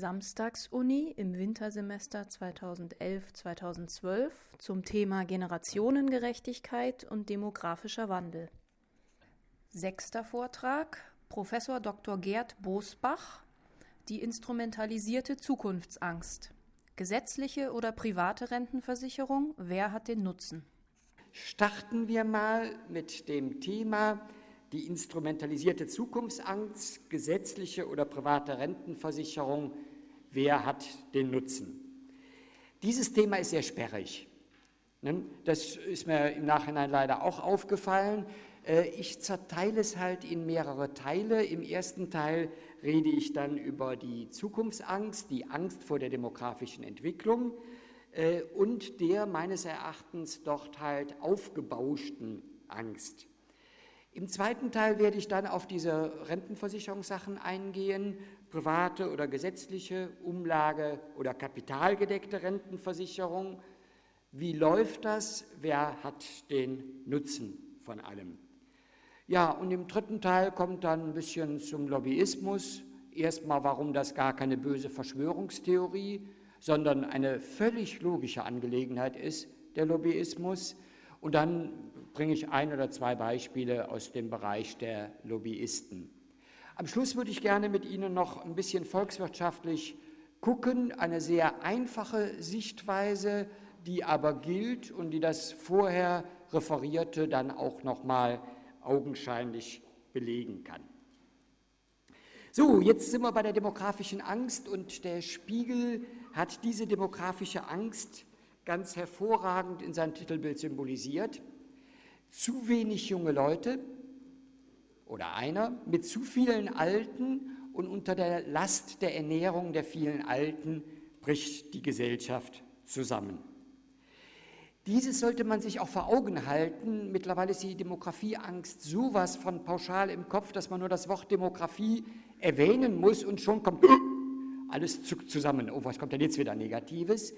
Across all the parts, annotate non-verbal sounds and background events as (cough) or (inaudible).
Samstagsuni im Wintersemester 2011-2012 zum Thema Generationengerechtigkeit und demografischer Wandel. Sechster Vortrag Professor Dr. Gerd Bosbach Die instrumentalisierte Zukunftsangst. Gesetzliche oder private Rentenversicherung, wer hat den Nutzen? Starten wir mal mit dem Thema die instrumentalisierte Zukunftsangst, gesetzliche oder private Rentenversicherung, wer hat den Nutzen? Dieses Thema ist sehr sperrig. Ne? Das ist mir im Nachhinein leider auch aufgefallen. Äh, ich zerteile es halt in mehrere Teile. Im ersten Teil rede ich dann über die Zukunftsangst, die Angst vor der demografischen Entwicklung äh, und der meines Erachtens dort halt aufgebauschten Angst. Im zweiten Teil werde ich dann auf diese Rentenversicherungssachen eingehen, private oder gesetzliche Umlage oder kapitalgedeckte Rentenversicherung. Wie läuft das? Wer hat den Nutzen von allem? Ja, und im dritten Teil kommt dann ein bisschen zum Lobbyismus. Erstmal, warum das gar keine böse Verschwörungstheorie, sondern eine völlig logische Angelegenheit ist, der Lobbyismus. Und dann bringe ich ein oder zwei Beispiele aus dem Bereich der Lobbyisten. Am Schluss würde ich gerne mit Ihnen noch ein bisschen volkswirtschaftlich gucken, eine sehr einfache Sichtweise, die aber gilt und die das vorher referierte dann auch noch mal augenscheinlich belegen kann. So, jetzt sind wir bei der demografischen Angst und der Spiegel hat diese demografische Angst ganz hervorragend in seinem Titelbild symbolisiert zu wenig junge Leute oder einer mit zu vielen Alten und unter der Last der Ernährung der vielen Alten bricht die Gesellschaft zusammen. Dieses sollte man sich auch vor Augen halten. Mittlerweile ist die Demografieangst sowas von pauschal im Kopf, dass man nur das Wort Demografie erwähnen muss und schon kommt (clears throat) alles zuckt zusammen. Oh, was kommt denn jetzt wieder Negatives?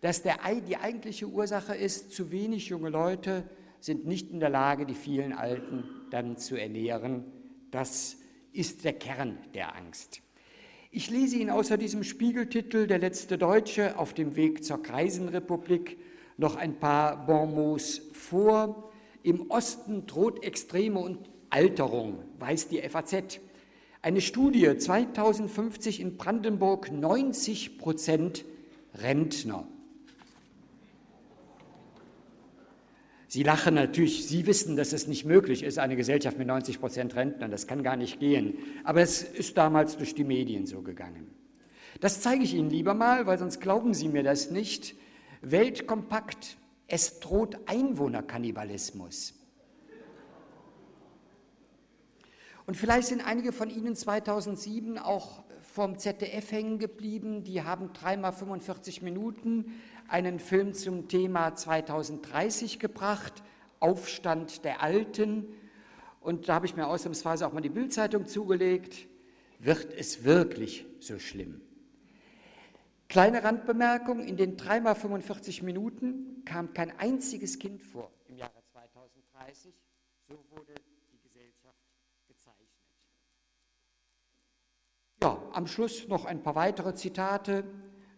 Dass der, die eigentliche Ursache ist, zu wenig junge Leute sind nicht in der Lage, die vielen Alten dann zu ernähren. Das ist der Kern der Angst. Ich lese Ihnen außer diesem Spiegeltitel Der letzte Deutsche auf dem Weg zur Kreisenrepublik noch ein paar Bonmots vor. Im Osten droht Extreme und Alterung, weiß die FAZ. Eine Studie 2050 in Brandenburg 90 Prozent Rentner. Sie lachen natürlich, Sie wissen, dass es nicht möglich ist, eine Gesellschaft mit 90 Prozent Rentnern, das kann gar nicht gehen. Aber es ist damals durch die Medien so gegangen. Das zeige ich Ihnen lieber mal, weil sonst glauben Sie mir das nicht. Weltkompakt, es droht Einwohnerkannibalismus. Und vielleicht sind einige von Ihnen 2007 auch vom ZDF hängen geblieben. Die haben dreimal 45 Minuten einen Film zum Thema 2030 gebracht, Aufstand der Alten. Und da habe ich mir ausnahmsweise auch mal die Bildzeitung zugelegt. Wird es wirklich so schlimm? Kleine Randbemerkung, in den dreimal 45 Minuten kam kein einziges Kind vor im Jahre 2030. So wurde die Gesellschaft gezeichnet. Ja, am Schluss noch ein paar weitere Zitate.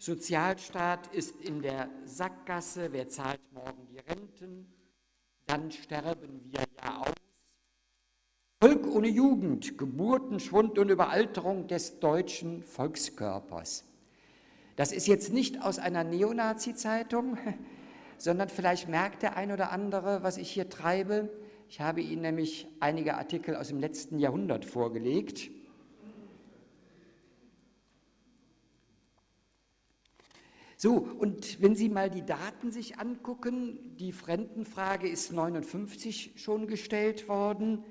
Sozialstaat ist in der Sackgasse, wer zahlt morgen die Renten? Dann sterben wir ja aus. Volk ohne Jugend, Geburtenschwund und Überalterung des deutschen Volkskörpers. Das ist jetzt nicht aus einer Neonazi-Zeitung, (laughs) sondern vielleicht merkt der ein oder andere, was ich hier treibe. Ich habe Ihnen nämlich einige Artikel aus dem letzten Jahrhundert vorgelegt. So, und wenn Sie mal die Daten sich angucken, die Fremdenfrage ist 59 schon gestellt worden.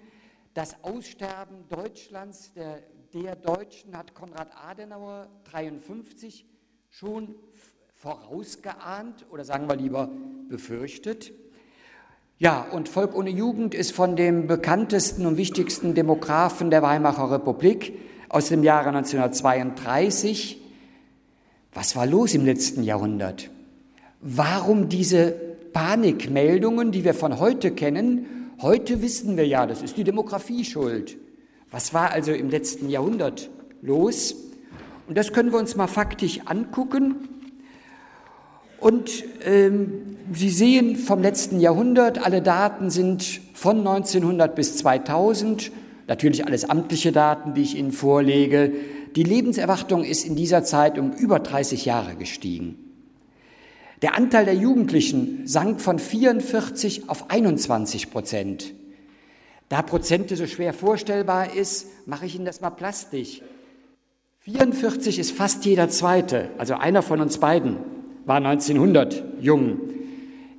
Das Aussterben Deutschlands, der, der Deutschen, hat Konrad Adenauer 53 schon vorausgeahnt oder sagen wir lieber befürchtet. Ja, und Volk ohne Jugend ist von dem bekanntesten und wichtigsten Demografen der Weimarer Republik aus dem Jahre 1932 was war los im letzten Jahrhundert? Warum diese Panikmeldungen, die wir von heute kennen? Heute wissen wir ja, das ist die Demografie schuld. Was war also im letzten Jahrhundert los? Und das können wir uns mal faktisch angucken. Und ähm, Sie sehen vom letzten Jahrhundert, alle Daten sind von 1900 bis 2000, natürlich alles amtliche Daten, die ich Ihnen vorlege. Die Lebenserwartung ist in dieser Zeit um über 30 Jahre gestiegen. Der Anteil der Jugendlichen sank von 44 auf 21 Prozent. Da Prozente so schwer vorstellbar ist, mache ich Ihnen das mal plastisch. 44 ist fast jeder Zweite, also einer von uns beiden war 1900 jung.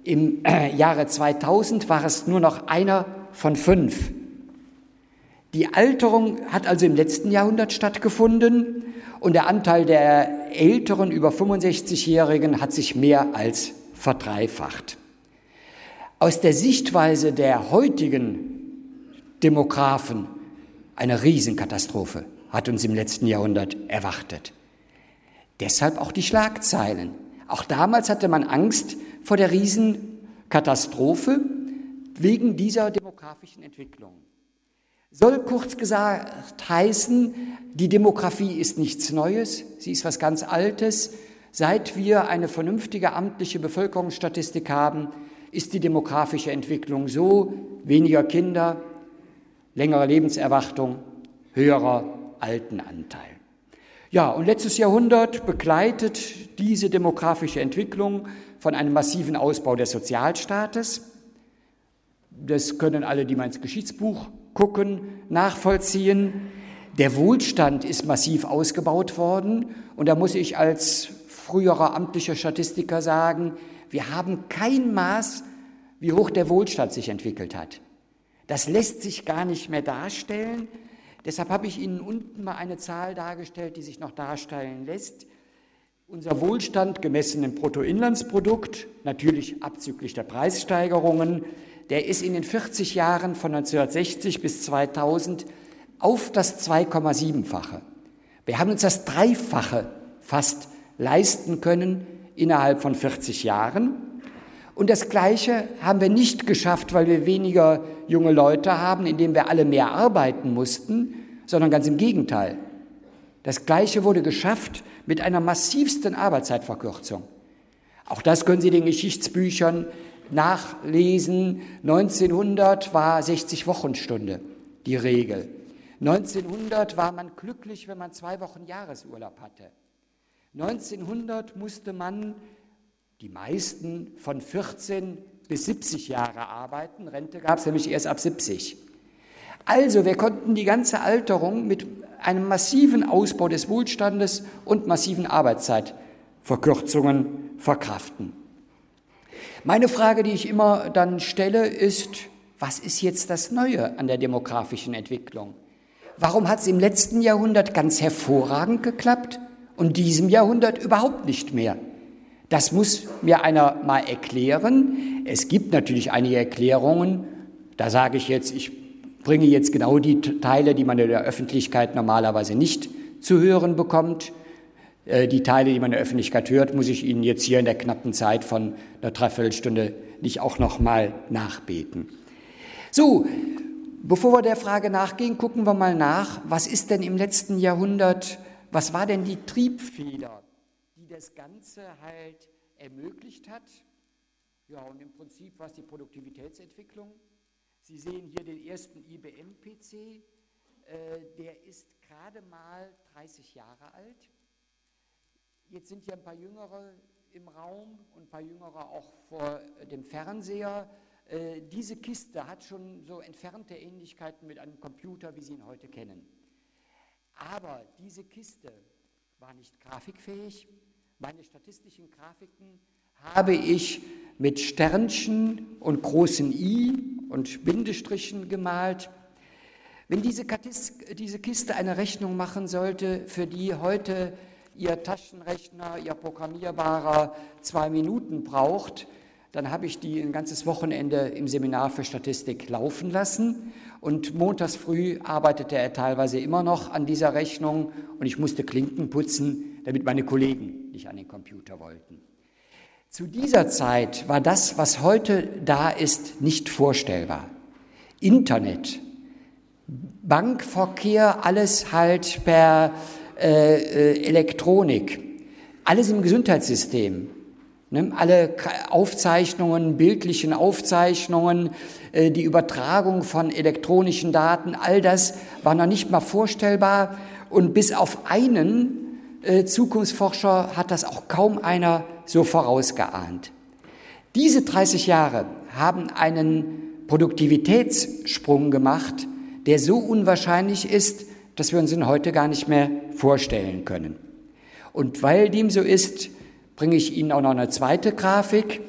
Im äh, Jahre 2000 war es nur noch einer von fünf. Die Alterung hat also im letzten Jahrhundert stattgefunden und der Anteil der älteren über 65-Jährigen hat sich mehr als verdreifacht. Aus der Sichtweise der heutigen Demografen eine Riesenkatastrophe hat uns im letzten Jahrhundert erwartet. Deshalb auch die Schlagzeilen. Auch damals hatte man Angst vor der Riesenkatastrophe wegen dieser demografischen Entwicklung. Soll kurz gesagt heißen, die Demografie ist nichts Neues, sie ist was ganz Altes. Seit wir eine vernünftige amtliche Bevölkerungsstatistik haben, ist die demografische Entwicklung so, weniger Kinder, längere Lebenserwartung, höherer Altenanteil. Ja, und letztes Jahrhundert begleitet diese demografische Entwicklung von einem massiven Ausbau des Sozialstaates. Das können alle, die mal ins Geschichtsbuch gucken, nachvollziehen. Der Wohlstand ist massiv ausgebaut worden und da muss ich als früherer amtlicher Statistiker sagen, wir haben kein Maß, wie hoch der Wohlstand sich entwickelt hat. Das lässt sich gar nicht mehr darstellen. Deshalb habe ich Ihnen unten mal eine Zahl dargestellt, die sich noch darstellen lässt. Unser Wohlstand gemessen im Bruttoinlandsprodukt, natürlich abzüglich der Preissteigerungen, der ist in den 40 Jahren von 1960 bis 2000 auf das 2,7-fache. Wir haben uns das Dreifache fast leisten können innerhalb von 40 Jahren. Und das Gleiche haben wir nicht geschafft, weil wir weniger junge Leute haben, indem wir alle mehr arbeiten mussten, sondern ganz im Gegenteil. Das Gleiche wurde geschafft mit einer massivsten Arbeitszeitverkürzung. Auch das können Sie den Geschichtsbüchern nachlesen. 1900 war 60 Wochenstunde die Regel. 1900 war man glücklich, wenn man zwei Wochen Jahresurlaub hatte. 1900 musste man die meisten von 14 bis 70 Jahre arbeiten. Rente gab es nämlich erst ab 70. Also, wir konnten die ganze Alterung mit einem massiven Ausbau des Wohlstandes und massiven Arbeitszeitverkürzungen verkraften. Meine Frage, die ich immer dann stelle, ist, was ist jetzt das Neue an der demografischen Entwicklung? Warum hat es im letzten Jahrhundert ganz hervorragend geklappt und diesem Jahrhundert überhaupt nicht mehr? Das muss mir einer mal erklären. Es gibt natürlich einige Erklärungen. Da sage ich jetzt, ich bringe jetzt genau die Teile, die man in der Öffentlichkeit normalerweise nicht zu hören bekommt. Äh, die Teile, die man in der Öffentlichkeit hört, muss ich Ihnen jetzt hier in der knappen Zeit von einer Dreiviertelstunde nicht auch noch mal nachbeten. So, bevor wir der Frage nachgehen, gucken wir mal nach, was ist denn im letzten Jahrhundert, was war denn die Triebfeder, die das Ganze halt ermöglicht hat? Ja, und im Prinzip war es die Produktivitätsentwicklung. Sie sehen hier den ersten IBM-PC, äh, der ist gerade mal 30 Jahre alt. Jetzt sind hier ein paar Jüngere im Raum und ein paar Jüngere auch vor dem Fernseher. Äh, diese Kiste hat schon so entfernte Ähnlichkeiten mit einem Computer, wie Sie ihn heute kennen. Aber diese Kiste war nicht grafikfähig. Meine statistischen Grafiken habe ich mit Sternchen und großen I und Bindestrichen gemalt. Wenn diese, Kiste eine Rechnung machen sollte, für die heute Ihr Taschenrechner, Ihr programmierbarer zwei Minuten braucht, dann habe ich die ein ganzes Wochenende im Seminar für Statistik laufen lassen. Und montags früh arbeitete er teilweise immer noch an dieser Rechnung und ich musste Klinken putzen, damit meine Kollegen nicht an den Computer wollten. Zu dieser Zeit war das, was heute da ist, nicht vorstellbar. Internet, Bankverkehr, alles halt per äh, äh Elektronik, alles im Gesundheitssystem. Ne? Alle Aufzeichnungen, bildlichen Aufzeichnungen, äh, die Übertragung von elektronischen Daten, all das war noch nicht mal vorstellbar. Und bis auf einen äh, Zukunftsforscher hat das auch kaum einer so vorausgeahnt. Diese 30 Jahre haben einen Produktivitätssprung gemacht, der so unwahrscheinlich ist, dass wir uns ihn heute gar nicht mehr vorstellen können. Und weil dem so ist, bringe ich Ihnen auch noch eine zweite Grafik.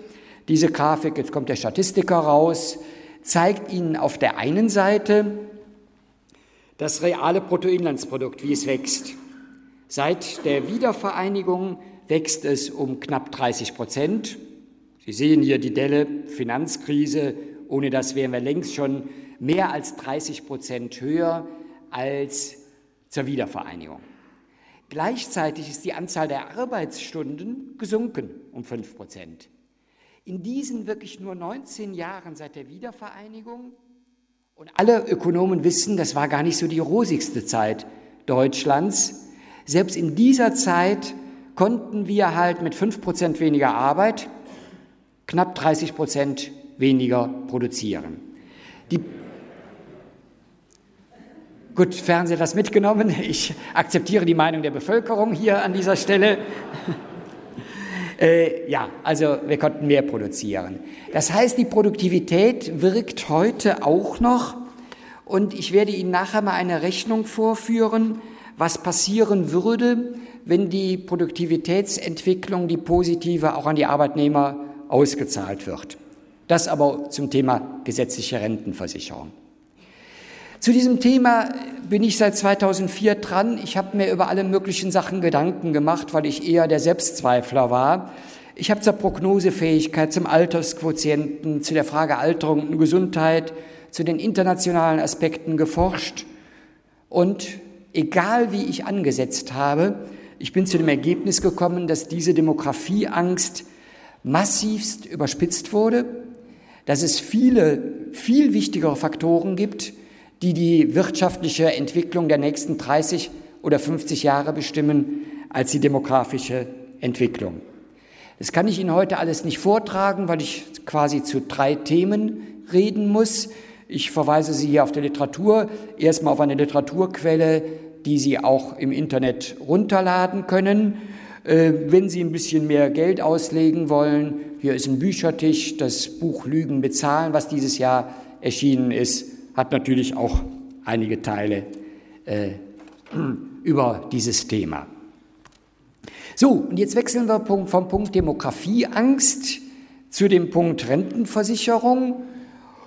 Diese Grafik, jetzt kommt der Statistiker raus, zeigt Ihnen auf der einen Seite das reale Bruttoinlandsprodukt, wie es wächst. Seit der Wiedervereinigung wächst es um knapp 30 Prozent. Sie sehen hier die Delle, Finanzkrise. Ohne das wären wir längst schon mehr als 30 Prozent höher als zur Wiedervereinigung. Gleichzeitig ist die Anzahl der Arbeitsstunden gesunken um 5 Prozent. In diesen wirklich nur 19 Jahren seit der Wiedervereinigung, und alle Ökonomen wissen, das war gar nicht so die rosigste Zeit Deutschlands, selbst in dieser Zeit konnten wir halt mit 5 Prozent weniger Arbeit knapp 30 Prozent weniger produzieren. Die Gut, Fernseher das mitgenommen. Ich akzeptiere die Meinung der Bevölkerung hier an dieser Stelle. (laughs) äh, ja, also wir konnten mehr produzieren. Das heißt, die Produktivität wirkt heute auch noch. Und ich werde Ihnen nachher mal eine Rechnung vorführen, was passieren würde, wenn die Produktivitätsentwicklung, die positive, auch an die Arbeitnehmer ausgezahlt wird. Das aber zum Thema gesetzliche Rentenversicherung. Zu diesem Thema bin ich seit 2004 dran. Ich habe mir über alle möglichen Sachen Gedanken gemacht, weil ich eher der Selbstzweifler war. Ich habe zur Prognosefähigkeit, zum Altersquotienten, zu der Frage Alterung und Gesundheit, zu den internationalen Aspekten geforscht. Und egal wie ich angesetzt habe, ich bin zu dem Ergebnis gekommen, dass diese Demografieangst massivst überspitzt wurde, dass es viele, viel wichtigere Faktoren gibt, die die wirtschaftliche Entwicklung der nächsten 30 oder 50 Jahre bestimmen, als die demografische Entwicklung. Das kann ich Ihnen heute alles nicht vortragen, weil ich quasi zu drei Themen reden muss. Ich verweise Sie hier auf der Literatur, erstmal auf eine Literaturquelle, die Sie auch im Internet runterladen können. Äh, wenn Sie ein bisschen mehr Geld auslegen wollen, hier ist ein Büchertisch, das Buch Lügen bezahlen, was dieses Jahr erschienen ist, hat natürlich auch einige Teile äh, (clears throat) über dieses Thema. So, und jetzt wechseln wir vom Punkt Demografieangst zu dem Punkt Rentenversicherung.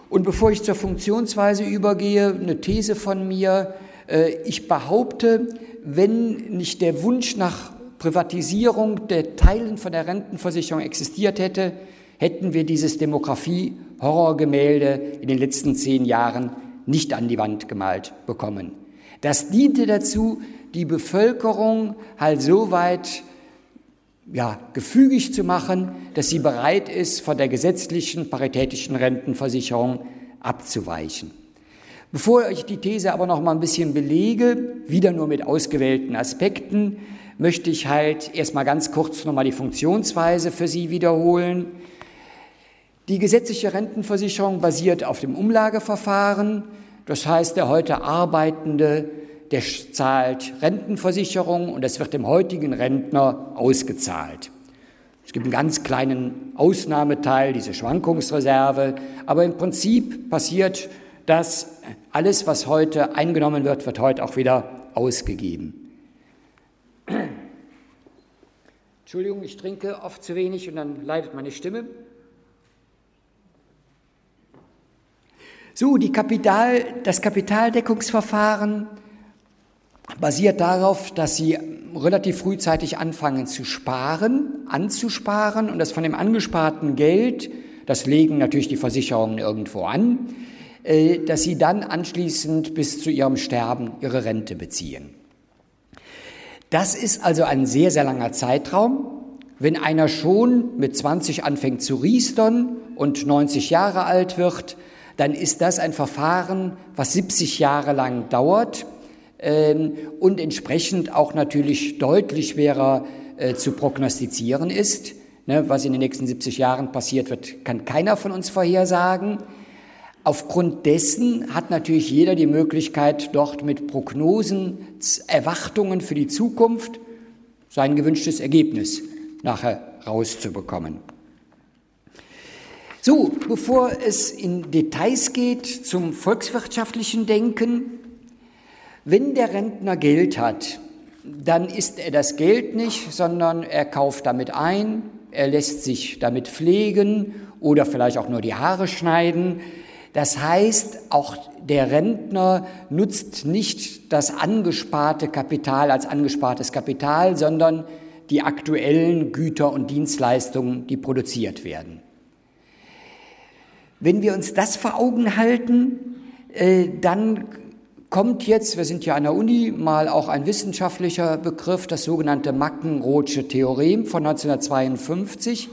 Und bevor ich zur Funktionsweise übergehe, eine These von mir. Äh, ich behaupte, wenn nicht der Wunsch nach Privatisierung der Teilen von der Rentenversicherung existiert hätte, hätten wir dieses Demografie-Horrorgemälde in den letzten zehn Jahren nicht an die Wand gemalt bekommen. Das diente dazu, die Bevölkerung halt so weit ja, gefügig zu machen, dass sie bereit ist, von der gesetzlichen paritätischen Rentenversicherung abzuweichen. Bevor ich die These aber noch mal ein bisschen belege, wieder nur mit ausgewählten Aspekten, möchte ich halt erstmal ganz kurz noch mal die Funktionsweise für Sie wiederholen. Die gesetzliche Rentenversicherung basiert auf dem Umlageverfahren. Das heißt, der heute Arbeitende, der zahlt Rentenversicherung und das wird dem heutigen Rentner ausgezahlt. Es gibt einen ganz kleinen Ausnahmeteil, diese Schwankungsreserve, aber im Prinzip passiert das, alles, was heute eingenommen wird, wird heute auch wieder ausgegeben. Entschuldigung, ich trinke oft zu wenig und dann leidet meine Stimme. So, die Kapital, das Kapitaldeckungsverfahren basiert darauf, dass Sie relativ frühzeitig anfangen zu sparen, anzusparen und das von dem angesparten Geld, das legen natürlich die Versicherungen irgendwo an, äh, dass Sie dann anschließend bis zu Ihrem Sterben Ihre Rente beziehen. Das ist also ein sehr, sehr langer Zeitraum. Wenn einer schon mit 20 anfängt zu riestern und 90 Jahre alt wird, dann ist das ein Verfahren, was 70 Jahre lang dauert, ähm, und entsprechend auch natürlich deutlich schwerer äh, zu prognostizieren ist. Ne, was in den nächsten 70 Jahren passiert wird, kann keiner von uns vorhersagen. Aufgrund dessen hat natürlich jeder die Möglichkeit, dort mit Prognosen, Erwartungen für die Zukunft sein gewünschtes Ergebnis nachher rauszubekommen. So, bevor es in Details geht zum volkswirtschaftlichen Denken, wenn der Rentner Geld hat, dann ist er das Geld nicht, sondern er kauft damit ein, er lässt sich damit pflegen oder vielleicht auch nur die Haare schneiden. Das heißt, auch der Rentner nutzt nicht das angesparte Kapital als angespartes Kapital, sondern die aktuellen Güter und Dienstleistungen, die produziert werden. Wenn wir uns das vor Augen halten, äh, dann kommt jetzt, wir sind ja an der Uni, mal auch ein wissenschaftlicher Begriff, das sogenannte Mackenrothsche Theorem von 1952,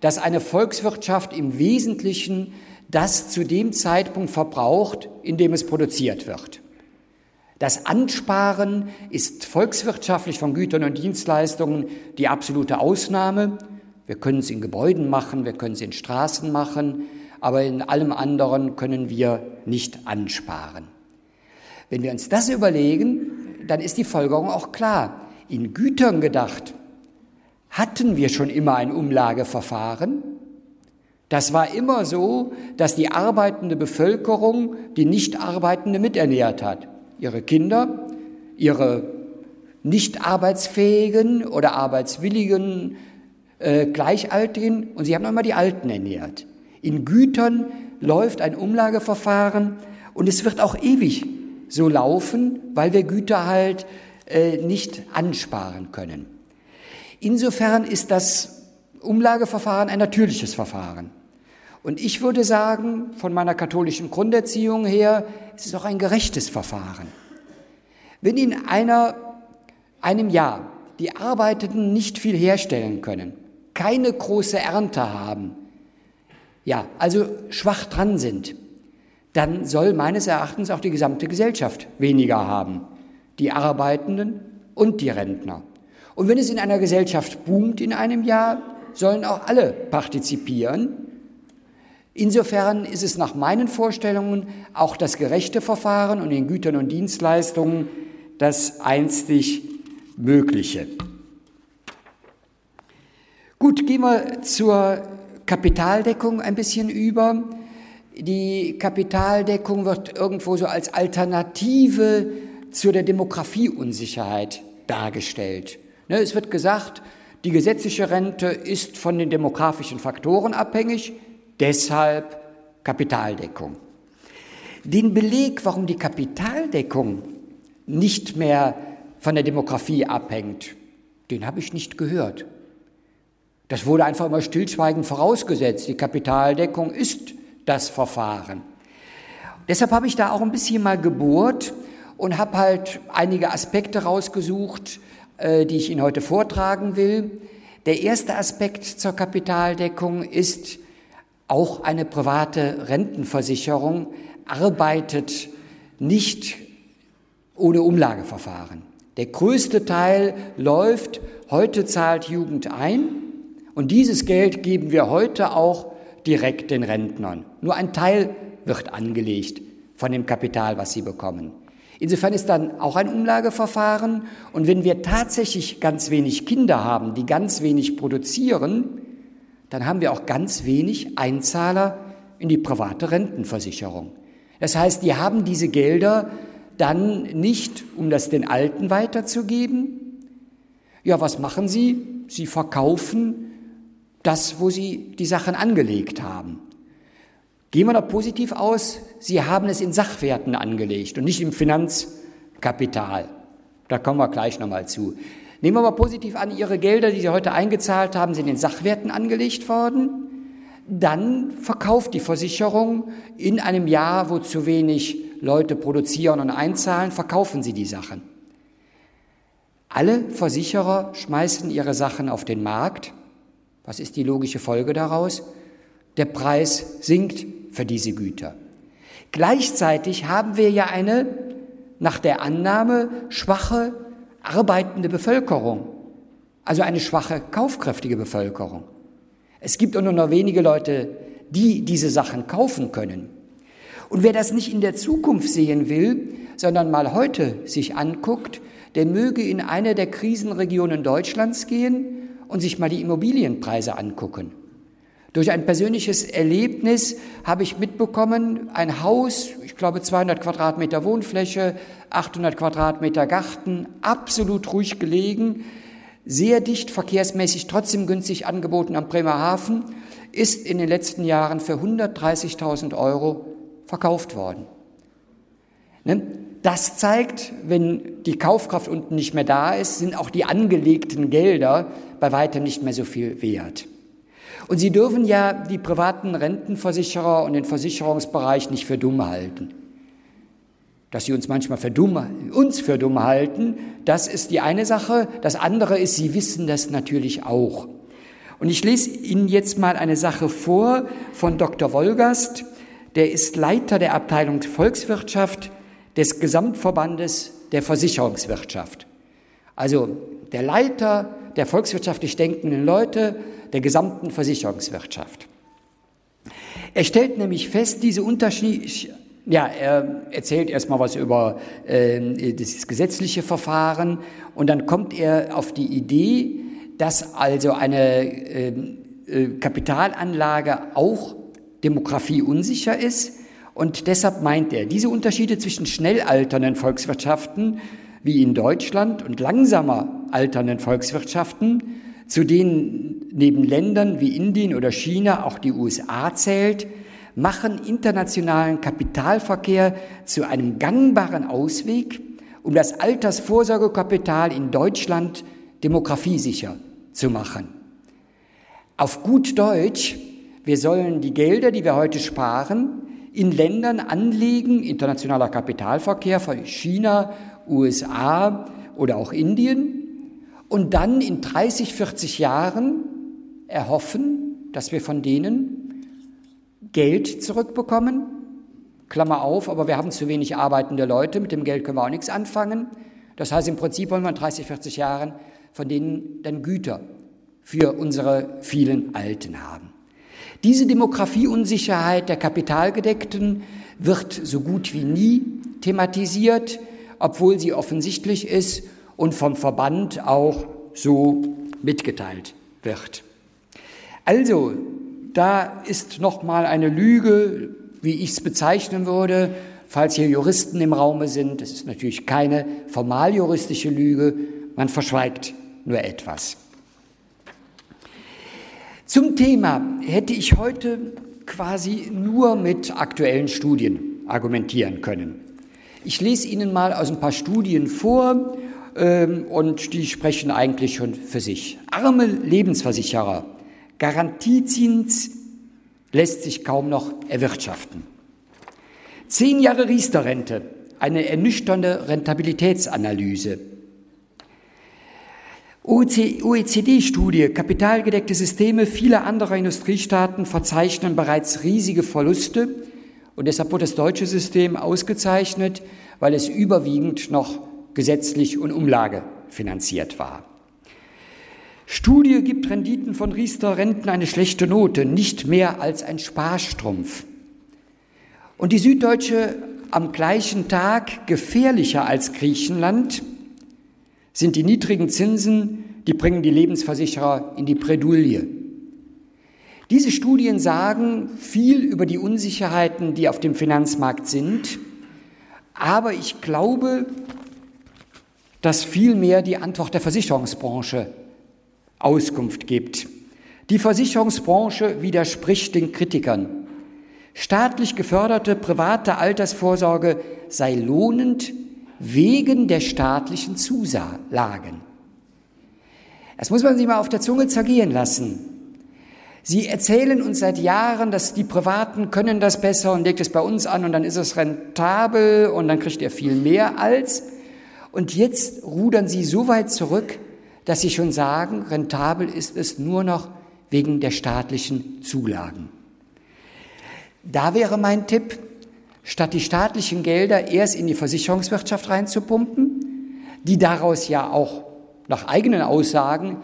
dass eine Volkswirtschaft im Wesentlichen das zu dem Zeitpunkt verbraucht, in dem es produziert wird. Das Ansparen ist volkswirtschaftlich von Gütern und Dienstleistungen die absolute Ausnahme. Wir können es in Gebäuden machen, wir können es in Straßen machen, aber in allem anderen können wir nicht ansparen. Wenn wir uns das überlegen, dann ist die Folgerung auch klar. In Gütern gedacht, hatten wir schon immer ein Umlageverfahren? Das war immer so, dass die arbeitende Bevölkerung die nicht arbeitende miternährt hat. Ihre Kinder, ihre nicht arbeitsfähigen oder arbeitswilligen äh, Gleichaltrigen und sie haben immer die Alten ernährt. In Gütern läuft ein Umlageverfahren und es wird auch ewig so laufen, weil wir Güter halt äh, nicht ansparen können. Insofern ist das Umlageverfahren ein natürliches Verfahren. Und ich würde sagen, von meiner katholischen Grunderziehung her, es ist auch ein gerechtes Verfahren. Wenn in einer, einem Jahr die Arbeitenden nicht viel herstellen können, keine große Ernte haben, ja, also schwach dran sind, dann soll meines Erachtens auch die gesamte Gesellschaft weniger haben. Die Arbeitenden und die Rentner. Und wenn es in einer Gesellschaft boomt in einem Jahr, sollen auch alle partizipieren. Insofern ist es nach meinen Vorstellungen auch das gerechte Verfahren und in Gütern und Dienstleistungen das einzig Mögliche. Gut, gehen wir zur Kapitaldeckung ein bisschen über. Die Kapitaldeckung wird irgendwo so als Alternative zu der Demografieunsicherheit dargestellt. Ne, es wird gesagt, die gesetzliche Rente ist von den demografischen Faktoren abhängig, deshalb Kapitaldeckung. Den Beleg, warum die Kapitaldeckung nicht mehr von der Demografie abhängt, den habe ich nicht gehört. Das wurde einfach immer stillschweigend vorausgesetzt. Die Kapitaldeckung ist das Verfahren. Deshalb habe ich da auch ein bisschen mal gebohrt und habe halt einige Aspekte rausgesucht, äh, die ich Ihnen heute vortragen will. Der erste Aspekt zur Kapitaldeckung ist, auch eine private Rentenversicherung arbeitet nicht ohne Umlageverfahren. Der größte Teil läuft, heute zahlt Jugend ein und dieses Geld geben wir heute auch direkt den Rentnern. Nur ein Teil wird angelegt von dem Kapital, was sie bekommen. Insofern ist dann auch ein Umlageverfahren. Und wenn wir tatsächlich ganz wenig Kinder haben, die ganz wenig produzieren, dann haben wir auch ganz wenig Einzahler in die private Rentenversicherung. Das heißt, die haben diese Gelder dann nicht, um das den Alten weiterzugeben. Ja, was machen sie? Sie verkaufen das, wo Sie die Sachen angelegt haben. Gehen wir da positiv aus, Sie haben es in Sachwerten angelegt und nicht im Finanzkapital. Da kommen wir gleich nochmal zu. Nehmen wir mal positiv an, Ihre Gelder, die Sie heute eingezahlt haben, sind in Sachwerten angelegt worden. Dann verkauft die Versicherung in einem Jahr, wo zu wenig Leute produzieren und einzahlen, verkaufen sie die Sachen. Alle Versicherer schmeißen ihre Sachen auf den Markt was ist die logische Folge daraus? Der Preis sinkt für diese Güter. Gleichzeitig haben wir ja eine nach der Annahme schwache, arbeitende Bevölkerung, also eine schwache, kaufkräftige Bevölkerung. Es gibt nur noch wenige Leute, die diese Sachen kaufen können. Und wer das nicht in der Zukunft sehen will, sondern mal heute sich anguckt, der möge in eine der Krisenregionen Deutschlands gehen und sich mal die Immobilienpreise angucken. Durch ein persönliches Erlebnis habe ich mitbekommen, ein Haus, ich glaube 200 Quadratmeter Wohnfläche, 800 Quadratmeter Garten, absolut ruhig gelegen, sehr dicht verkehrsmäßig, trotzdem günstig angeboten am Bremerhaven, ist in den letzten Jahren für 130.000 Euro verkauft worden. Ne? Das zeigt, wenn die Kaufkraft unten nicht mehr da ist, sind auch die angelegten Gelder bei weitem nicht mehr so viel wert. Und Sie dürfen ja die privaten Rentenversicherer und den Versicherungsbereich nicht für dumm halten. Dass sie uns manchmal für dumm, uns für dumm halten, das ist die eine Sache. Das andere ist, sie wissen das natürlich auch. Und ich lese Ihnen jetzt mal eine Sache vor von Dr. Wolgast. Der ist Leiter der Abteilung Volkswirtschaft des Gesamtverbandes der Versicherungswirtschaft. Also der Leiter der volkswirtschaftlich denkenden Leute der gesamten Versicherungswirtschaft. Er stellt nämlich fest, diese Unterschiede, ja, er erzählt erstmal was über äh, das gesetzliche Verfahren und dann kommt er auf die Idee, dass also eine äh, äh, Kapitalanlage auch demografieunsicher ist und deshalb meint er, diese Unterschiede zwischen schnell alternden Volkswirtschaften wie in Deutschland und langsamer alternden Volkswirtschaften, zu denen neben Ländern wie Indien oder China auch die USA zählt, machen internationalen Kapitalverkehr zu einem gangbaren Ausweg, um das Altersvorsorgekapital in Deutschland demografiesicher zu machen. Auf gut Deutsch, wir sollen die Gelder, die wir heute sparen, in Ländern anlegen, internationaler Kapitalverkehr von China, USA oder auch Indien, und dann in 30, 40 Jahren erhoffen, dass wir von denen Geld zurückbekommen. Klammer auf, aber wir haben zu wenig arbeitende Leute, mit dem Geld können wir auch nichts anfangen. Das heißt, im Prinzip wollen wir in 30, 40 Jahren von denen dann Güter für unsere vielen Alten haben. Diese Demografieunsicherheit der Kapitalgedeckten wird so gut wie nie thematisiert, obwohl sie offensichtlich ist und vom Verband auch so mitgeteilt wird. Also, da ist noch mal eine Lüge, wie ich es bezeichnen würde, falls hier Juristen im Raume sind. Das ist natürlich keine formaljuristische Lüge, man verschweigt nur etwas. Zum Thema hätte ich heute quasi nur mit aktuellen Studien argumentieren können. Ich lese Ihnen mal aus ein paar Studien vor ähm, und die sprechen eigentlich schon für sich. Arme Lebensversicherer, Garantiezins lässt sich kaum noch erwirtschaften. Zehn Jahre Riester-Rente, eine ernüchternde Rentabilitätsanalyse. OECD-Studie, kapitalgedeckte Systeme vieler anderer Industriestaaten verzeichnen bereits riesige Verluste und deshalb wird das deutsche System ausgezeichnet, weil es überwiegend noch gesetzlich und Umlage finanziert war. Studie gibt Renditen von Riester-Renten eine schlechte Note, nicht mehr als ein Sparstrumpf. Und die Süddeutsche am gleichen Tag gefährlicher als Griechenland – sind die niedrigen Zinsen, die bringen die Lebensversicherer in die Bredouille. Diese Studien sagen viel über die Unsicherheiten, die auf dem Finanzmarkt sind, aber ich glaube, dass vielmehr die Antwort der Versicherungsbranche Auskunft gibt. Die Versicherungsbranche widerspricht den Kritikern. Staatlich geförderte private Altersvorsorge sei lohnend, wegen der staatlichen Zusagen. Das muss man sich mal auf der Zunge zergehen lassen. Sie erzählen uns seit Jahren, dass die Privaten können das besser und legt es bei uns an und dann ist es rentabel und dann kriegt ihr viel mehr als. Und jetzt rudern Sie so weit zurück, dass Sie schon sagen, rentabel ist es nur noch wegen der staatlichen Zulagen. Da wäre mein Tipp, statt die staatlichen Gelder erst in die Versicherungswirtschaft reinzupumpen, die daraus ja auch nach eigenen Aussagen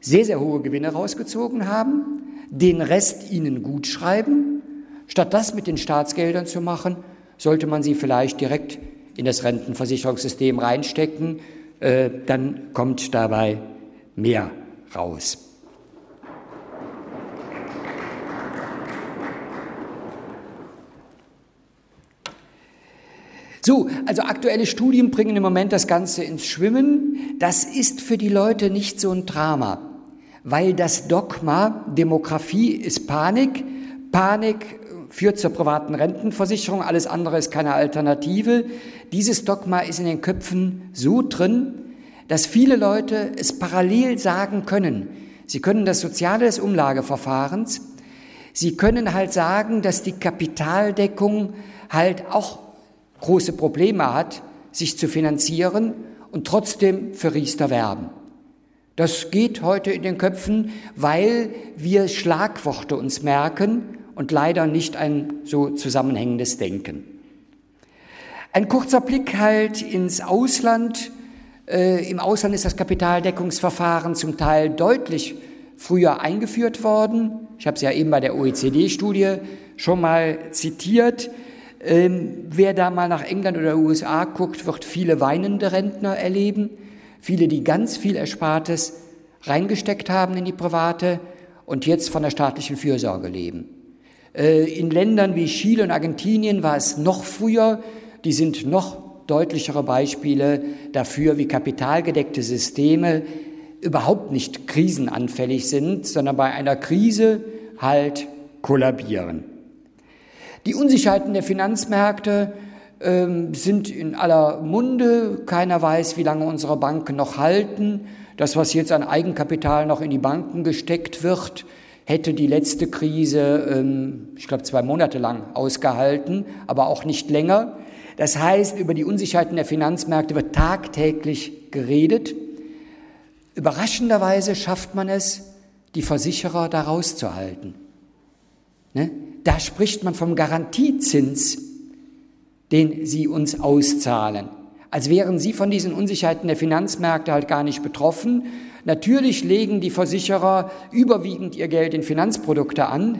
sehr, sehr hohe Gewinne rausgezogen haben, den Rest ihnen gut schreiben. Statt das mit den Staatsgeldern zu machen, sollte man sie vielleicht direkt in das Rentenversicherungssystem reinstecken, äh, dann kommt dabei mehr raus. So, also aktuelle Studien bringen im Moment das Ganze ins Schwimmen. Das ist für die Leute nicht so ein Drama, weil das Dogma Demografie ist Panik, Panik führt zur privaten Rentenversicherung, alles andere ist keine Alternative. Dieses Dogma ist in den Köpfen so drin, dass viele Leute es parallel sagen können. Sie können das Soziale des Umlageverfahrens, sie können halt sagen, dass die Kapitaldeckung halt auch große Probleme hat, sich zu finanzieren und trotzdem für Riester werben. Das geht heute in den Köpfen, weil wir Schlagworte uns merken und leider nicht ein so zusammenhängendes Denken. Ein kurzer Blick halt ins Ausland. Äh, Im Ausland ist das Kapitaldeckungsverfahren zum Teil deutlich früher eingeführt worden. Ich habe es ja eben bei der OECD-Studie schon mal zitiert. Ähm, wer da mal nach England oder USA guckt, wird viele weinende Rentner erleben, viele, die ganz viel Erspartes reingesteckt haben in die private und jetzt von der staatlichen Fürsorge leben. Äh, in Ländern wie Chile und Argentinien war es noch früher, die sind noch deutlichere Beispiele dafür, wie kapitalgedeckte Systeme überhaupt nicht krisenanfällig sind, sondern bei einer Krise halt kollabieren. Die Unsicherheiten der Finanzmärkte sind in aller Munde. Keiner weiß, wie lange unsere Banken noch halten. Das, was jetzt an Eigenkapital noch in die Banken gesteckt wird, hätte die letzte Krise, ähm, ich glaube, zwei Monate lang ausgehalten, aber auch nicht länger. Das heißt, über die Unsicherheiten der Finanzmärkte wird tagtäglich geredet. Überraschenderweise schafft man es, die Versicherer da rauszuhalten. Ne? da spricht man vom Garantiezins, den sie uns auszahlen. Als wären sie von diesen Unsicherheiten der Finanzmärkte halt gar nicht betroffen. Natürlich legen die Versicherer überwiegend ihr Geld in Finanzprodukte an,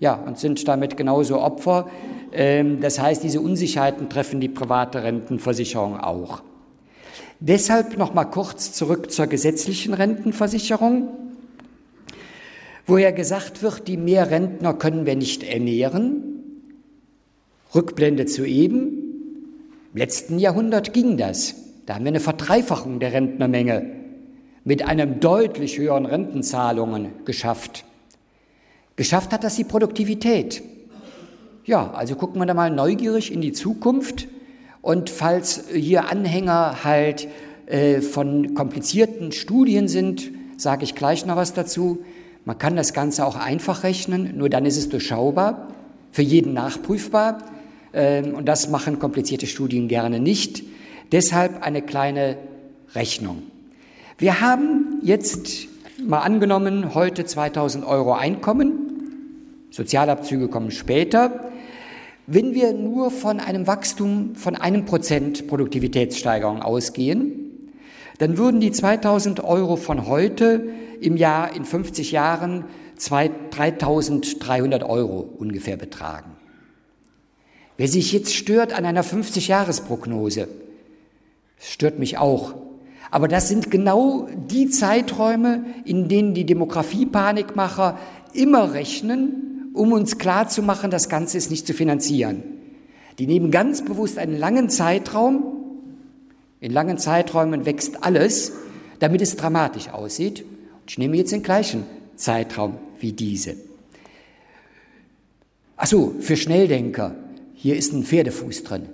ja, und sind damit genauso Opfer. Ähm, das heißt, diese Unsicherheiten treffen die private Rentenversicherung auch. Deshalb noch mal kurz zurück zur gesetzlichen Rentenversicherung wo ja gesagt wird, die Mehrrentner können wir nicht ernähren. Rückblende zu eben. Im letzten Jahrhundert ging das. Da haben wir eine Verdreifachung der Rentnermenge mit einem deutlich höheren Rentenzahlungen geschafft. Geschafft hat das die Produktivität. Ja, also gucken wir da mal neugierig in die Zukunft. Und falls hier Anhänger halt äh, von komplizierten Studien sind, sage ich gleich noch was dazu. Man kann das Ganze auch einfach rechnen, nur dann ist es durchschaubar, für jeden nachprüfbar. Ähm, und das machen komplizierte Studien gerne nicht. Deshalb eine kleine Rechnung. Wir haben jetzt mal angenommen, heute 2000 Euro Einkommen. Sozialabzüge kommen später. Wenn wir nur von einem Wachstum von einem Prozent Produktivitätssteigerung ausgehen, dann würden die 2000 Euro von heute im Jahr in 50 Jahren 3.300 Euro ungefähr betragen. Wer sich jetzt stört an einer 50-Jahres-Prognose, stört mich auch. Aber das sind genau die Zeiträume, in denen die Demografie-Panikmacher immer rechnen, um uns klarzumachen, das Ganze ist nicht zu finanzieren. Die nehmen ganz bewusst einen langen Zeitraum. In langen Zeiträumen wächst alles, damit es dramatisch aussieht. Ich nehme jetzt den gleichen Zeitraum wie diese. Achso, für Schnelldenker, hier ist ein Pferdefuß drin.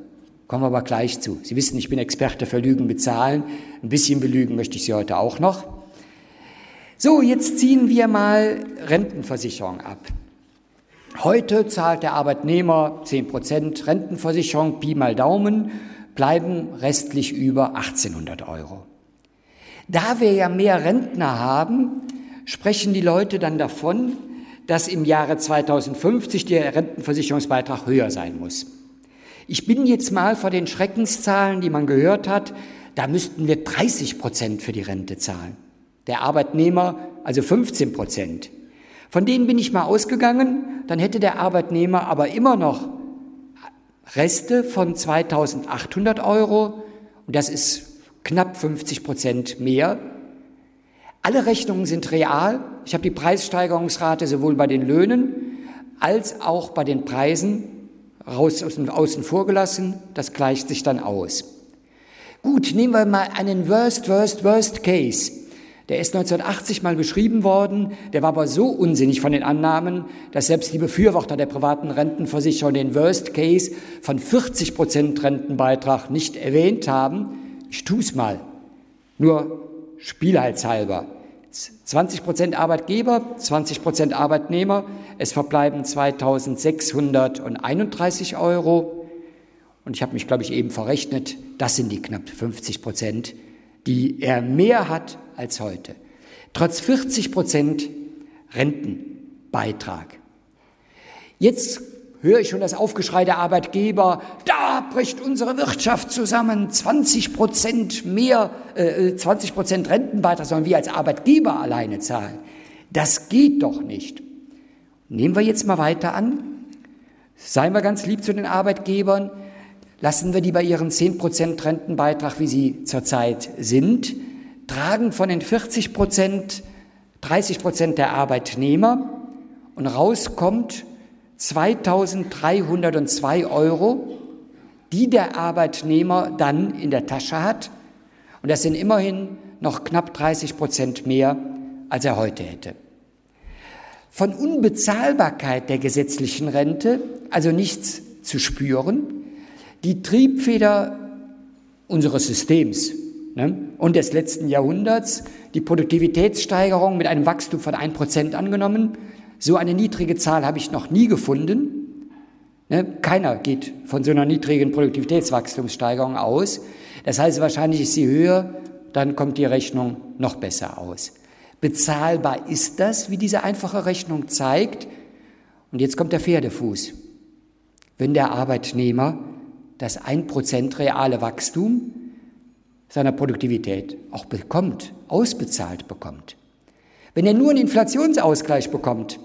Kommen wir aber gleich zu. Sie wissen, ich bin Experte für Lügen bezahlen. Ein bisschen belügen möchte ich Sie heute auch noch. So, jetzt ziehen wir mal Rentenversicherung ab. Heute zahlt der Arbeitnehmer 10% Rentenversicherung, Pi mal Daumen, bleiben restlich über 1800 Euro. Da wir ja mehr Rentner haben, sprechen die Leute dann davon, dass im Jahre 2050 der Rentenversicherungsbeitrag höher sein muss. Ich bin jetzt mal vor den Schreckenszahlen, die man gehört hat, da müssten wir 30 Prozent für die Rente zahlen. Der Arbeitnehmer also 15 Prozent. Von denen bin ich mal ausgegangen, dann hätte der Arbeitnehmer aber immer noch Reste von 2800 Euro und das ist knapp 50 Prozent mehr. Alle Rechnungen sind real. Ich habe die Preissteigerungsrate sowohl bei den Löhnen als auch bei den Preisen raus Außen vorgelassen. Das gleicht sich dann aus. Gut, nehmen wir mal einen Worst, Worst, Worst Case. Der ist 1980 mal beschrieben worden, der war aber so unsinnig von den Annahmen, dass selbst die Befürworter der privaten Rentenversicherung den Worst Case von 40 Prozent Rentenbeitrag nicht erwähnt haben. Ich tue es mal, nur spielhaltshalber. 20 Prozent Arbeitgeber, 20 Prozent Arbeitnehmer, es verbleiben 2631 Euro. Und ich habe mich, glaube ich, eben verrechnet, das sind die knapp 50 Prozent, die er mehr hat als heute. Trotz 40 Prozent Rentenbeitrag. Jetzt höre ich schon das Aufgeschrei der Arbeitgeber, da bricht unsere Wirtschaft zusammen, 20 Prozent mehr, äh, 20 Prozent Rentenbeitrag sollen wir als Arbeitgeber alleine zahlen. Das geht doch nicht. Nehmen wir jetzt mal weiter an. Seien wir ganz lieb zu den Arbeitgebern. Lassen wir die bei ihren 10 Prozent Rentenbeitrag, wie sie zurzeit sind tragen von den 40 Prozent 30 Prozent der Arbeitnehmer und rauskommt 2302 Euro, die der Arbeitnehmer dann in der Tasche hat. Und das sind immerhin noch knapp 30 Prozent mehr, als er heute hätte. Von Unbezahlbarkeit der gesetzlichen Rente, also nichts zu spüren, die Triebfeder unseres Systems, ne, und des letzten Jahrhunderts die Produktivitätssteigerung mit einem Wachstum von 1% angenommen. So eine niedrige Zahl habe ich noch nie gefunden. Ne, keiner geht von so einer niedrigen Produktivitätswachstumssteigerung aus. Das heißt, wahrscheinlich ist sie höher, dann kommt die Rechnung noch besser aus. Bezahlbar ist das, wie diese einfache Rechnung zeigt. Und jetzt kommt der Pferdefuß. Wenn der Arbeitnehmer das 1% reale Wachstum seiner Produktivität auch bekommt, ausbezahlt bekommt. Wenn er nur einen Inflationsausgleich bekommt,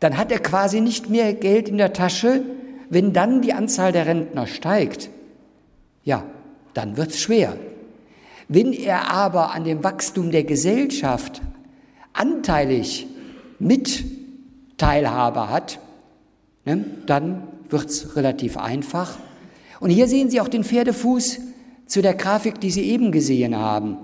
dann hat er quasi nicht mehr Geld in der Tasche, wenn dann die Anzahl der Rentner steigt. Ja, dann wird's schwer. Wenn er aber an dem Wachstum der Gesellschaft anteilig mit Teilhabe hat, ne, dann wird's relativ einfach. Und hier sehen Sie auch den Pferdefuß zu der Grafik, die Sie eben gesehen haben.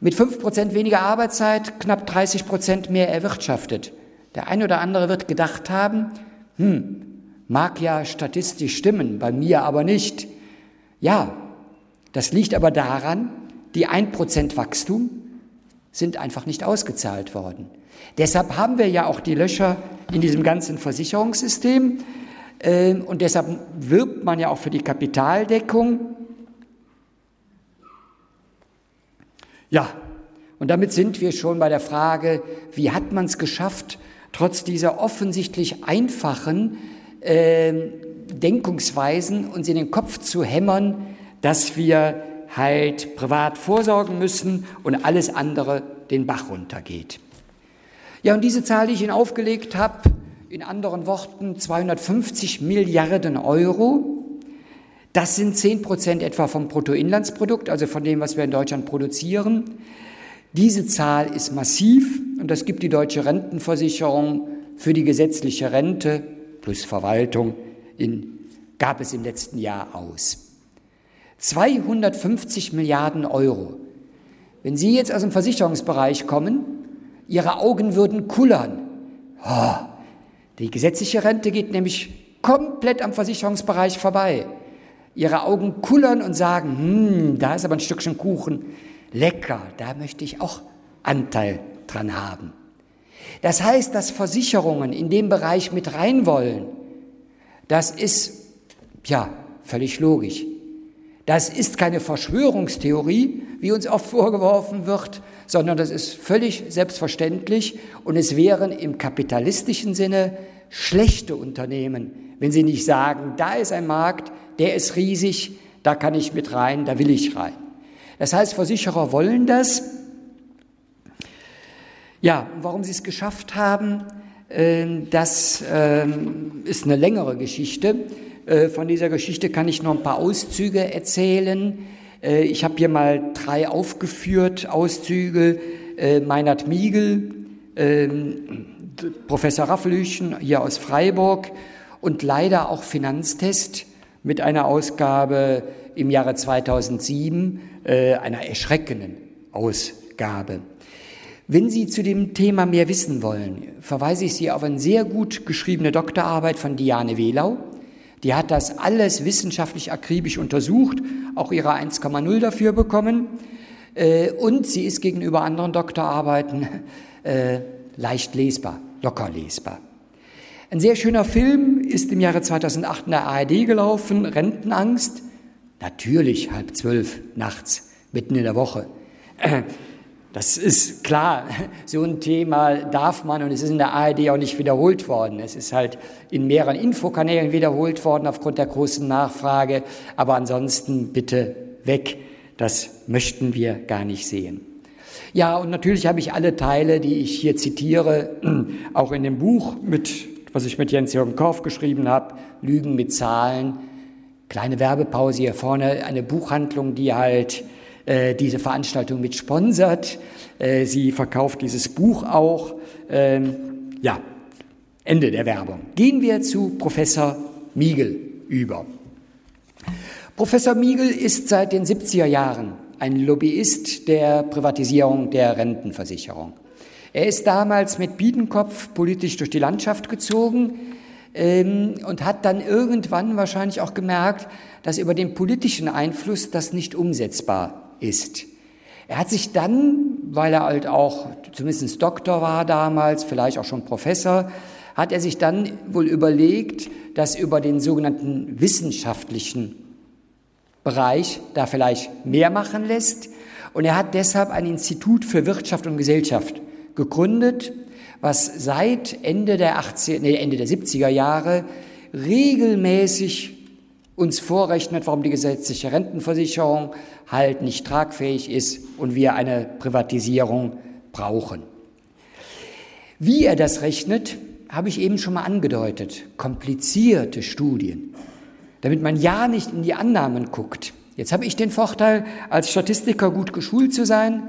Mit fünf Prozent weniger Arbeitszeit, knapp 30 Prozent mehr erwirtschaftet. Der eine oder andere wird gedacht haben, hm, mag ja statistisch stimmen, bei mir aber nicht. Ja, das liegt aber daran, die ein Prozent Wachstum sind einfach nicht ausgezahlt worden. Deshalb haben wir ja auch die Löcher in diesem ganzen Versicherungssystem ähm, und deshalb wirbt man ja auch für die Kapitaldeckung. Ja, und damit sind wir schon bei der Frage, wie hat man es geschafft, trotz dieser offensichtlich einfachen äh, Denkungsweisen uns in den Kopf zu hämmern, dass wir halt privat vorsorgen müssen und alles andere den Bach runtergeht. Ja, und diese Zahl, die ich Ihnen aufgelegt habe, in anderen Worten 250 Milliarden Euro, das sind 10 Prozent etwa vom Bruttoinlandsprodukt, also von dem, was wir in Deutschland produzieren. Diese Zahl ist massiv und das gibt die deutsche Rentenversicherung für die gesetzliche Rente plus Verwaltung in, gab es im letzten Jahr aus. 250 Milliarden Euro. Wenn Sie jetzt aus dem Versicherungsbereich kommen, Ihre Augen würden kullern. Oh, die gesetzliche Rente geht nämlich komplett am Versicherungsbereich vorbei ihre Augen kullern und sagen, hm, da ist aber ein Stückchen Kuchen, lecker, da möchte ich auch Anteil dran haben. Das heißt, dass Versicherungen in dem Bereich mit rein wollen, das ist, ja, völlig logisch. Das ist keine Verschwörungstheorie, wie uns oft vorgeworfen wird, sondern das ist völlig selbstverständlich und es wären im kapitalistischen Sinne schlechte Unternehmen, wenn sie nicht sagen, da ist ein Markt, der ist riesig, da kann ich mit rein, da will ich rein. Das heißt, Versicherer wollen das. Ja, warum sie es geschafft haben, ähm, das ähm, ist eine längere Geschichte. Äh, von dieser Geschichte kann ich noch ein paar Auszüge erzählen. Äh, ich habe hier mal drei aufgeführt, Auszüge. Äh, Meinert Miegel, ähm, Professor Raffelüchen hier aus Freiburg und leider auch Finanztest mit einer Ausgabe im Jahre 2007, einer erschreckenden Ausgabe. Wenn Sie zu dem Thema mehr wissen wollen, verweise ich Sie auf eine sehr gut geschriebene Doktorarbeit von Diane Wehlau. Die hat das alles wissenschaftlich akribisch untersucht, auch ihre 1,0 dafür bekommen. Äh, und sie ist gegenüber anderen Doktorarbeiten äh, leicht lesbar, locker lesbar. Ein sehr schöner Film ist im Jahre 2008 in der ARD gelaufen, Rentenangst. Natürlich halb zwölf nachts, mitten in der Woche. Das ist klar, so ein Thema darf man und es ist in der ARD auch nicht wiederholt worden. Es ist halt in mehreren Infokanälen wiederholt worden aufgrund der großen Nachfrage, aber ansonsten bitte weg. Das möchten wir gar nicht sehen. Ja, und natürlich habe ich alle Teile, die ich hier zitiere, (clears throat) auch in dem Buch mit, was ich mit Jens-Jürgen Korff geschrieben habe, Lügen mit Zahlen. Kleine Werbepause hier vorne, eine Buchhandlung, die halt äh, diese Veranstaltung mit sponsert. Äh, sie verkauft dieses Buch auch. Ähm, ja, Ende der Werbung. Gehen wir zu Professor Miegel über. Professor Miegel ist seit den 70er Jahren ein Lobbyist der Privatisierung der Rentenversicherung. Er ist damals mit Biedenkopf politisch durch die Landschaft gezogen und hat dann irgendwann wahrscheinlich auch gemerkt, dass über den politischen Einfluss das nicht umsetzbar ist. Er hat sich dann, weil er halt auch zumindest Doktor war damals, vielleicht auch schon Professor, hat er sich dann wohl überlegt, dass über den sogenannten wissenschaftlichen Bereich da vielleicht mehr machen lässt. Und er hat deshalb ein Institut für Wirtschaft und Gesellschaft gegründet, was seit Ende der, 80, nee, Ende der 70er Jahre regelmäßig uns vorrechnet, warum die gesetzliche Rentenversicherung halt nicht tragfähig ist und wir eine Privatisierung brauchen. Wie er das rechnet, habe ich eben schon mal angedeutet. Komplizierte Studien, damit man ja nicht in die Annahmen guckt. Jetzt habe ich den Vorteil, als Statistiker gut geschult zu sein.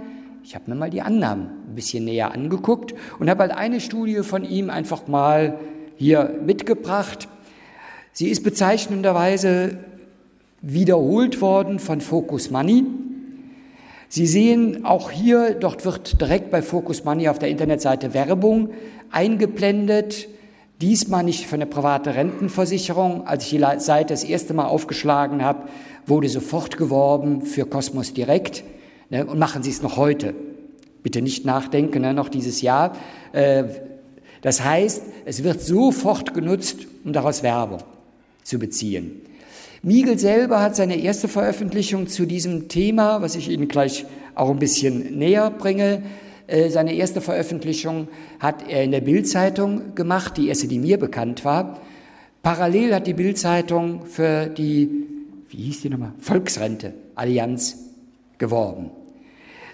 Ich habe mir mal die Annahmen ein bisschen näher angeguckt und habe halt eine Studie von ihm einfach mal hier mitgebracht. Sie ist bezeichnenderweise wiederholt worden von Focus Money. Sie sehen auch hier, dort wird direkt bei Focus Money auf der Internetseite Werbung eingeblendet. Diesmal nicht für eine private Rentenversicherung. Als ich die Seite das erste Mal aufgeschlagen habe, wurde sofort geworben für Cosmos Direkt. Ne, und machen Sie es noch heute. Bitte nicht nachdenken, ne, noch dieses Jahr. Äh, das heißt, es wird sofort genutzt und daraus Werbung zu beziehen. Miegel selber hat seine erste Veröffentlichung zu diesem Thema, was ich Ihnen gleich auch ein bisschen näher bringe, äh, seine erste Veröffentlichung hat er in der Bildzeitung gemacht, die erste, die mir bekannt war. Parallel hat die Bildzeitung für die, wie hieß die nochmal, Volksrente Allianz geworben.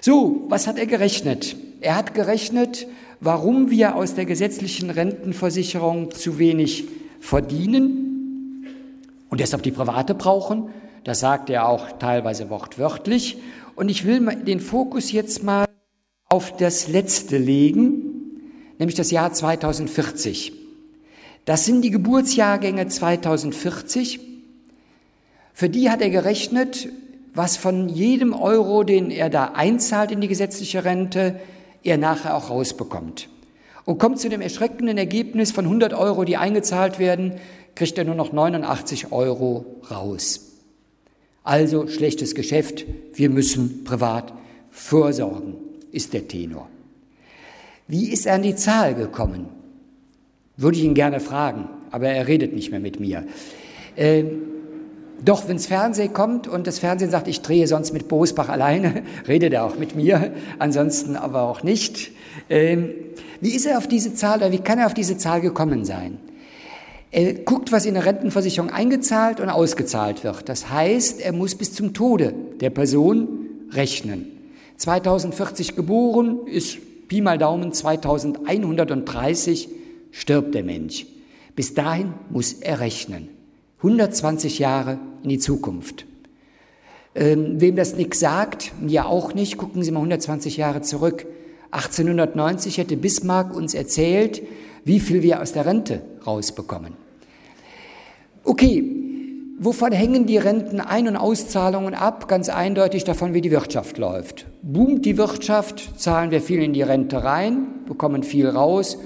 So, was hat er gerechnet? Er hat gerechnet, warum wir aus der gesetzlichen Rentenversicherung zu wenig verdienen und deshalb die private brauchen. Das sagt er auch teilweise wortwörtlich. Und ich will den Fokus jetzt mal auf das Letzte legen, nämlich das Jahr 2040. Das sind die Geburtsjahrgänge 2040. Für die hat er gerechnet, was von jedem Euro, den er da einzahlt in die gesetzliche Rente, er nachher auch rausbekommt. Und kommt zu dem erschreckenden Ergebnis von 100 Euro, die eingezahlt werden, kriegt er nur noch 89 Euro raus. Also schlechtes Geschäft, wir müssen privat vorsorgen, ist der Tenor. Wie ist er an die Zahl gekommen? Würde ich ihn gerne fragen, aber er redet nicht mehr mit mir. Ähm, Doch, wenns Fernsehen kommt und das Fernsehen sagt, ich drehe sonst mit Bosbach alleine, (laughs) redet er auch mit mir, ansonsten aber auch nicht. Ähm, wie ist er auf diese Zahl oder wie kann er auf diese Zahl gekommen sein? Er guckt, was in der Rentenversicherung eingezahlt und ausgezahlt wird. Das heißt, er muss bis zum Tode der Person rechnen. 2040 geboren, ist Pi mal Daumen 2130 stirbt der Mensch. Bis dahin muss er rechnen. 120 Jahre in die Zukunft. Ähm, wem das nichts sagt, mir auch nicht, gucken Sie mal 120 Jahre zurück. 1890 hätte Bismarck uns erzählt, wie viel wir aus der Rente rausbekommen. Okay, wovon hängen die Rentenein- und Auszahlungen ab? Ganz eindeutig davon, wie die Wirtschaft läuft. Boomt die Wirtschaft, zahlen wir viel in die Rente rein, bekommen viel raus,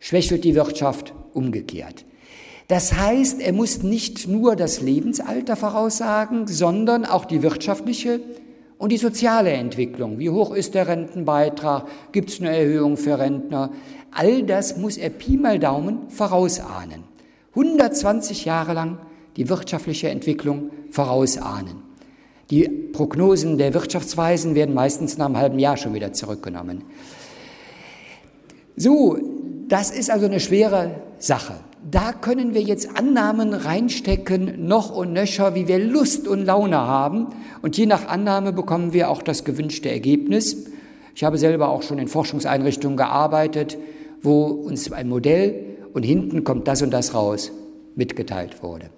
schwächelt die Wirtschaft umgekehrt. Das heißt, er muss nicht nur das Lebensalter voraussagen, sondern auch die wirtschaftliche und die soziale Entwicklung. Wie hoch ist der Rentenbeitrag? Gibt es eine Erhöhung für Rentner? All das muss er Pi mal Daumen vorausahnen. 120 Jahre lang die wirtschaftliche Entwicklung vorausahnen. Die Prognosen der Wirtschaftsweisen werden meistens nach einem halben Jahr schon wieder zurückgenommen. So, das ist also eine schwere Sache da können wir jetzt Annahmen reinstecken, noch und nöcher, wie wir Lust und Laune haben. Und je nach Annahme bekommen wir auch das gewünschte Ergebnis. Ich habe selber auch schon in Forschungseinrichtungen gearbeitet, wo uns ein Modell und hinten kommt das und das raus mitgeteilt wurde.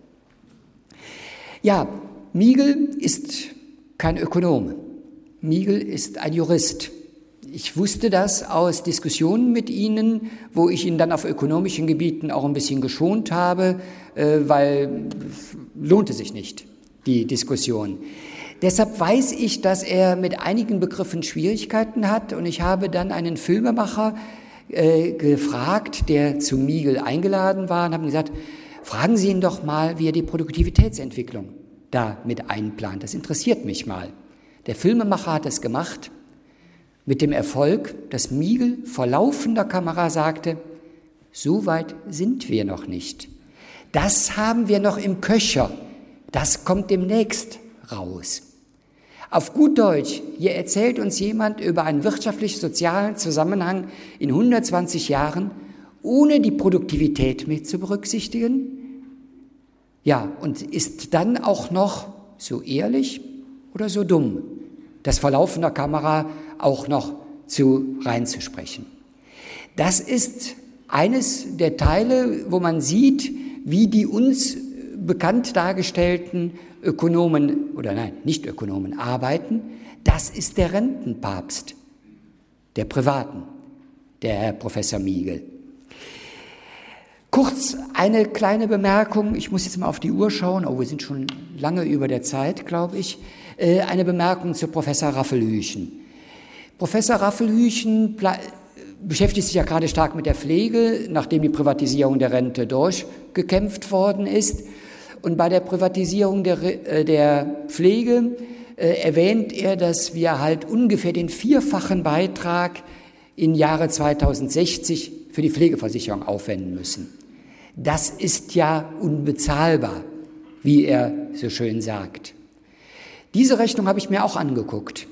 Ja, Miegel ist kein Ökonom. Miegel ist ein Jurist. Ich wusste das aus Diskussionen mit Ihnen, wo ich ihn dann auf ökonomischen Gebieten auch ein bisschen geschont habe, äh, weil lohnte sich nicht, die Diskussion. Deshalb weiß ich, dass er mit einigen Begriffen Schwierigkeiten hat und ich habe dann einen Filmemacher äh, gefragt, der zu Miegel eingeladen war und habe gesagt, fragen Sie ihn doch mal, wie er die Produktivitätsentwicklung da mit einplant. Das interessiert mich mal. Der Filmemacher hat es gemacht mit dem Erfolg, dass Miegel vor laufender Kamera sagte, so weit sind wir noch nicht. Das haben wir noch im Köcher. Das kommt demnächst raus. Auf gut Deutsch, hier erzählt uns jemand über einen wirtschaftlich-sozialen Zusammenhang in 120 Jahren, ohne die Produktivität mit zu berücksichtigen. Ja, und ist dann auch noch so ehrlich oder so dumm, das vor laufender Kamera auch noch zu reinzusprechen. Das ist eines der Teile, wo man sieht, wie die uns bekannt dargestellten Ökonomen oder nein, nicht Ökonomen arbeiten. Das ist der Rentenpapst der Privaten, der Herr Professor Miegel. Kurz eine kleine Bemerkung. Ich muss jetzt mal auf die Uhr schauen. Oh, wir sind schon lange über der Zeit, glaube ich. Äh, eine Bemerkung zu Professor Raffelhüchen. Professor Raffelhüchen beschäftigt sich ja gerade stark mit der Pflege, nachdem die Privatisierung der Rente durchgekämpft worden ist. Und bei der Privatisierung der, äh, der Pflege äh, erwähnt er, dass wir halt ungefähr den vierfachen Beitrag im Jahre 2060 für die Pflegeversicherung aufwenden müssen. Das ist ja unbezahlbar, wie er so schön sagt. Diese Rechnung habe ich mir auch angeguckt.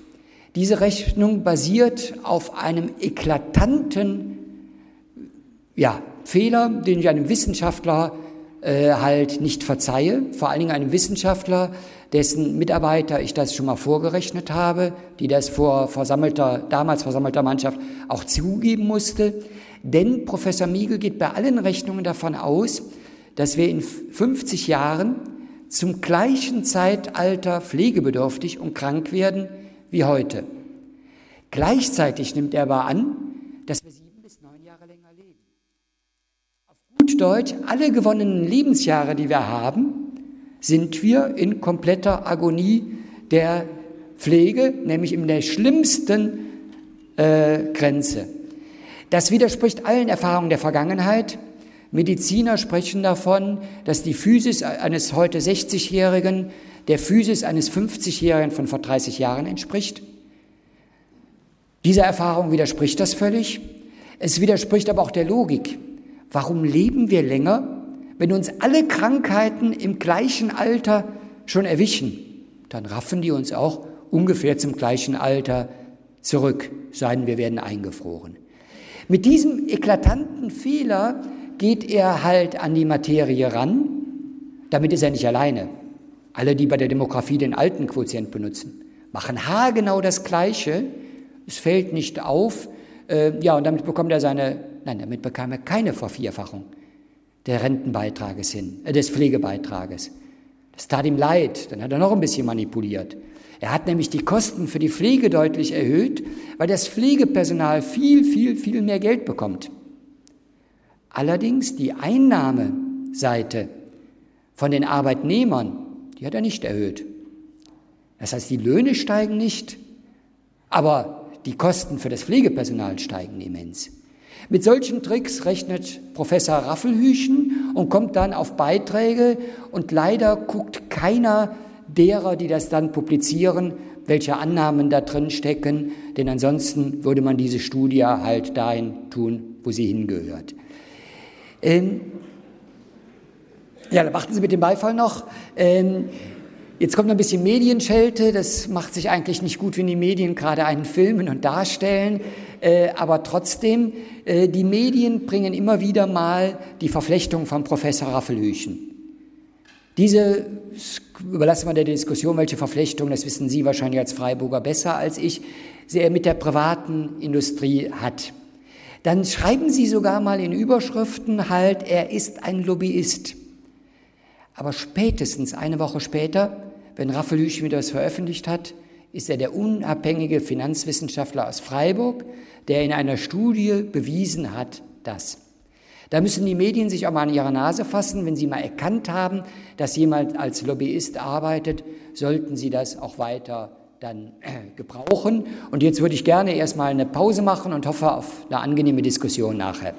Diese Rechnung basiert auf einem eklatanten ja, Fehler, den ich einem Wissenschaftler äh, halt nicht verzeihe, vor allen Dingen einem Wissenschaftler, dessen Mitarbeiter ich das schon mal vorgerechnet habe, die das vor versammelter, damals versammelter Mannschaft auch zugeben musste. Denn Professor Miegel geht bei allen Rechnungen davon aus, dass wir in 50 Jahren zum gleichen Zeitalter pflegebedürftig und krank werden wie heute. Gleichzeitig nimmt er aber an, dass wir sieben bis neun Jahre länger leben. Auf gut Deutsch, alle gewonnenen Lebensjahre, die wir haben, sind wir in kompletter Agonie der Pflege, nämlich in der schlimmsten äh, Grenze. Das widerspricht allen Erfahrungen der Vergangenheit. Mediziner sprechen davon, dass die Physis eines heute 60-Jährigen der Physis eines 50-Jährigen von vor 30 Jahren entspricht. Dieser Erfahrung widerspricht das völlig. Es widerspricht aber auch der Logik. Warum leben wir länger? wenn uns alle Krankheiten im gleichen Alter schon erwischen, dann raffen die uns auch ungefähr zum gleichen Alter zurück, seien wir werden eingefroren. Mit diesem eklatanten Fehler geht er halt an die Materie ran. Damit ist er nicht alleine. Alle, die bei der Demografie den alten Quotient benutzen, machen haargenau das Gleiche. Es fällt nicht auf. Äh, ja, und damit bekommt er seine, nein, damit bekam er keine Vervierfachung der Rentenbeitrages hin, äh, des Pflegebeitrages. Das tat ihm leid, dann hat er noch ein bisschen manipuliert. Er hat nämlich die Kosten für die Pflege deutlich erhöht, weil das Pflegepersonal viel, viel, viel mehr Geld bekommt. Allerdings die Einnahmeseite von den Arbeitnehmern, die hat er nicht erhöht. Das heißt, die Löhne steigen nicht, aber die Kosten für das Pflegepersonal steigen immens. Mit solchen Tricks rechnet Professor Raffelhüchen und kommt dann auf Beiträge und leider guckt keiner derer, die das dann publizieren, welche Annahmen da drin stecken, denn ansonsten würde man diese Studie halt dahin tun, wo sie hingehört. Ähm, ja, dann warten Sie mit dem Beifall noch. Ähm, Jetzt kommt noch ein bisschen Medienschelte. Das macht sich eigentlich nicht gut, wenn die Medien gerade einen filmen und darstellen. Äh, aber trotzdem, äh, die Medien bringen immer wieder mal die Verflechtung von Professor Raffelhüchen. Diese überlassen wir der Diskussion, welche Verflechtung, das wissen Sie wahrscheinlich als Freiburger besser als ich, er mit der privaten Industrie hat. Dann schreiben Sie sogar mal in Überschriften halt, er ist ein Lobbyist. Aber spätestens eine Woche später wenn Raphael Hüchen das veröffentlicht hat, ist er der unabhängige Finanzwissenschaftler aus Freiburg, der in einer Studie bewiesen hat, dass. Da müssen die Medien sich auch mal an ihre Nase fassen. Wenn sie mal erkannt haben, dass jemand als Lobbyist arbeitet, sollten sie das auch weiter dann äh, gebrauchen. Und jetzt würde ich gerne erstmal eine Pause machen und hoffe auf eine angenehme Diskussion nachher.